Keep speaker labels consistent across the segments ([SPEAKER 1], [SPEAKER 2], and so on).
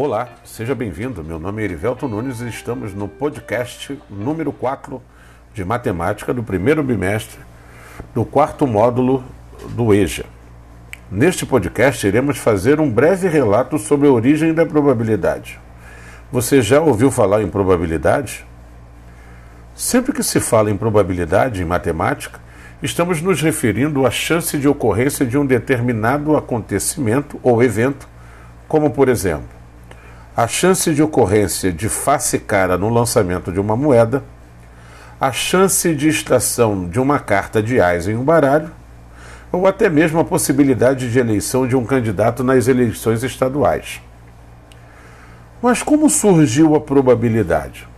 [SPEAKER 1] Olá, seja bem-vindo. Meu nome é Erivelto Nunes e estamos no podcast número 4 de matemática do primeiro bimestre do quarto módulo do EJA. Neste podcast, iremos fazer um breve relato sobre a origem da probabilidade. Você já ouviu falar em probabilidade? Sempre que se fala em probabilidade em matemática, estamos nos referindo à chance de ocorrência de um determinado acontecimento ou evento, como por exemplo, a chance de ocorrência de face cara no lançamento de uma moeda, a chance de extração de uma carta de ais em um baralho, ou até mesmo a possibilidade de eleição de um candidato nas eleições estaduais. Mas como surgiu a probabilidade?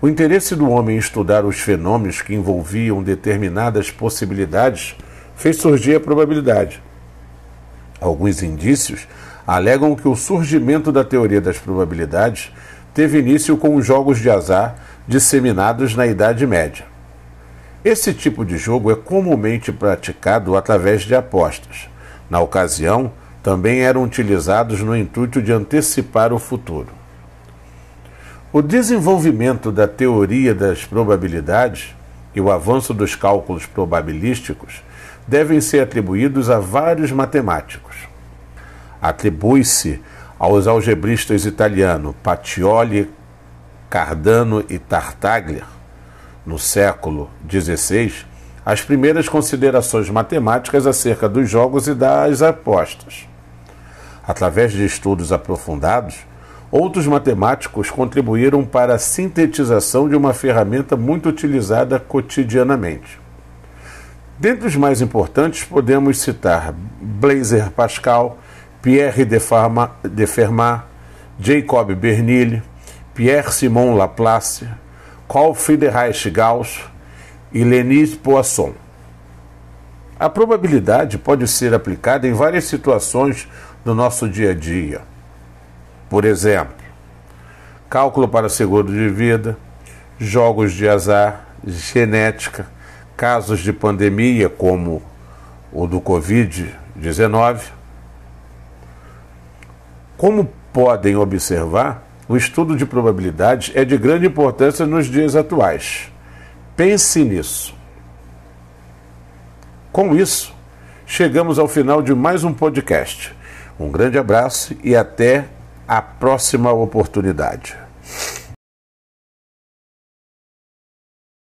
[SPEAKER 1] O interesse do homem em estudar os fenômenos que envolviam determinadas possibilidades fez surgir a probabilidade. Alguns indícios alegam que o surgimento da teoria das probabilidades teve início com os jogos de azar disseminados na Idade Média. Esse tipo de jogo é comumente praticado através de apostas. Na ocasião, também eram utilizados no intuito de antecipar o futuro. O desenvolvimento da teoria das probabilidades e o avanço dos cálculos probabilísticos devem ser atribuídos a vários matemáticos atribui-se aos algebristas italianos Pacioli, Cardano e Tartaglia, no século XVI, as primeiras considerações matemáticas acerca dos jogos e das apostas. Através de estudos aprofundados, outros matemáticos contribuíram para a sintetização de uma ferramenta muito utilizada cotidianamente. Dentre os mais importantes, podemos citar Blaise Pascal, Pierre de, Fermat, Jacob Bernil, Pierre-Simon Laplace, Carl Friedrich Gauss e Lenis Poisson. A probabilidade pode ser aplicada em várias situações do nosso dia a dia. Por exemplo, cálculo para seguro de vida, jogos de azar, genética, casos de pandemia como o do Covid-19, como podem observar, o estudo de probabilidades é de grande importância nos dias atuais. Pense nisso. Com isso, chegamos ao final de mais um podcast. Um grande abraço e até a próxima oportunidade.